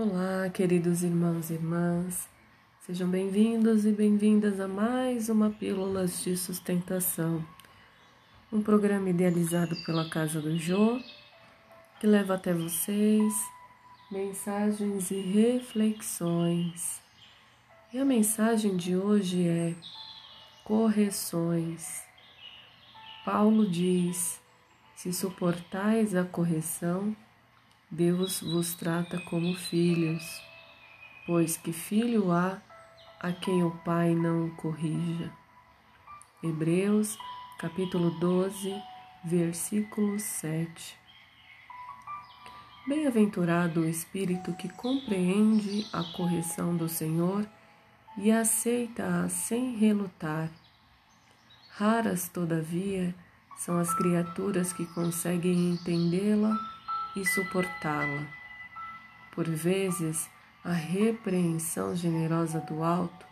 Olá, queridos irmãos e irmãs, sejam bem-vindos e bem-vindas a mais uma Pílulas de Sustentação, um programa idealizado pela Casa do Jô, que leva até vocês mensagens e reflexões. E a mensagem de hoje é correções. Paulo diz: se suportais a correção, Deus vos trata como filhos, pois que filho há a quem o Pai não corrija. Hebreus, capítulo 12, versículo 7. Bem-aventurado o espírito que compreende a correção do Senhor e aceita-a sem relutar. Raras, todavia, são as criaturas que conseguem entendê-la e suportá-la. Por vezes, a repreensão generosa do alto,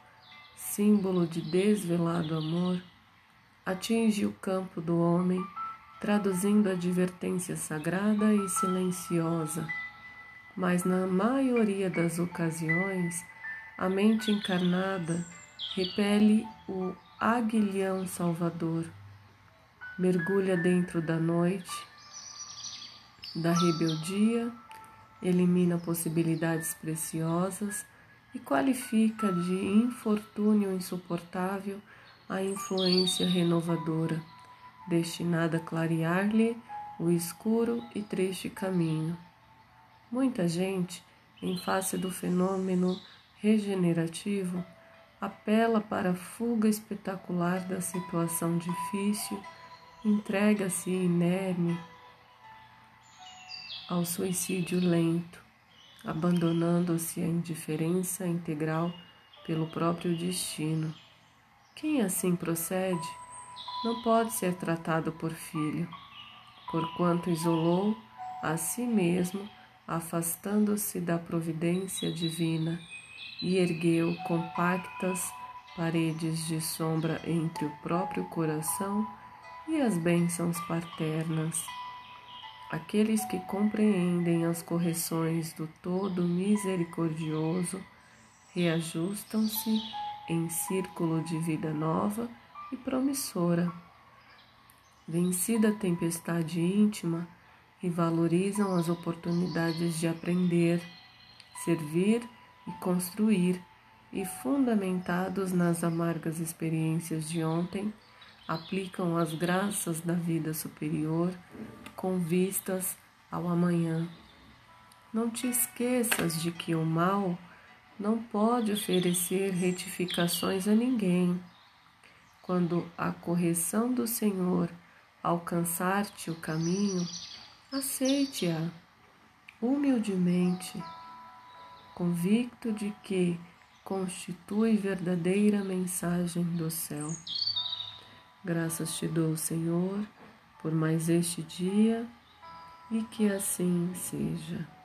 símbolo de desvelado amor, atinge o campo do homem, traduzindo advertência sagrada e silenciosa. Mas na maioria das ocasiões, a mente encarnada repele o aguilhão salvador, mergulha dentro da noite da rebeldia, elimina possibilidades preciosas e qualifica de infortúnio insuportável a influência renovadora, destinada a clarear-lhe o escuro e triste caminho. Muita gente, em face do fenômeno regenerativo, apela para a fuga espetacular da situação difícil, entrega-se inerme ao suicídio lento, abandonando-se à indiferença integral pelo próprio destino. Quem assim procede não pode ser tratado por filho, porquanto isolou a si mesmo, afastando-se da providência divina e ergueu compactas paredes de sombra entre o próprio coração e as bênçãos paternas. Aqueles que compreendem as correções do Todo Misericordioso reajustam-se em círculo de vida nova e promissora. Vencida a tempestade íntima, e valorizam as oportunidades de aprender, servir e construir, e fundamentados nas amargas experiências de ontem, aplicam as graças da vida superior com vistas ao amanhã. Não te esqueças de que o mal não pode oferecer retificações a ninguém. Quando a correção do Senhor alcançar-te o caminho, aceite-a humildemente, convicto de que constitui verdadeira mensagem do céu. Graças te dou, Senhor por mais este dia e que assim seja.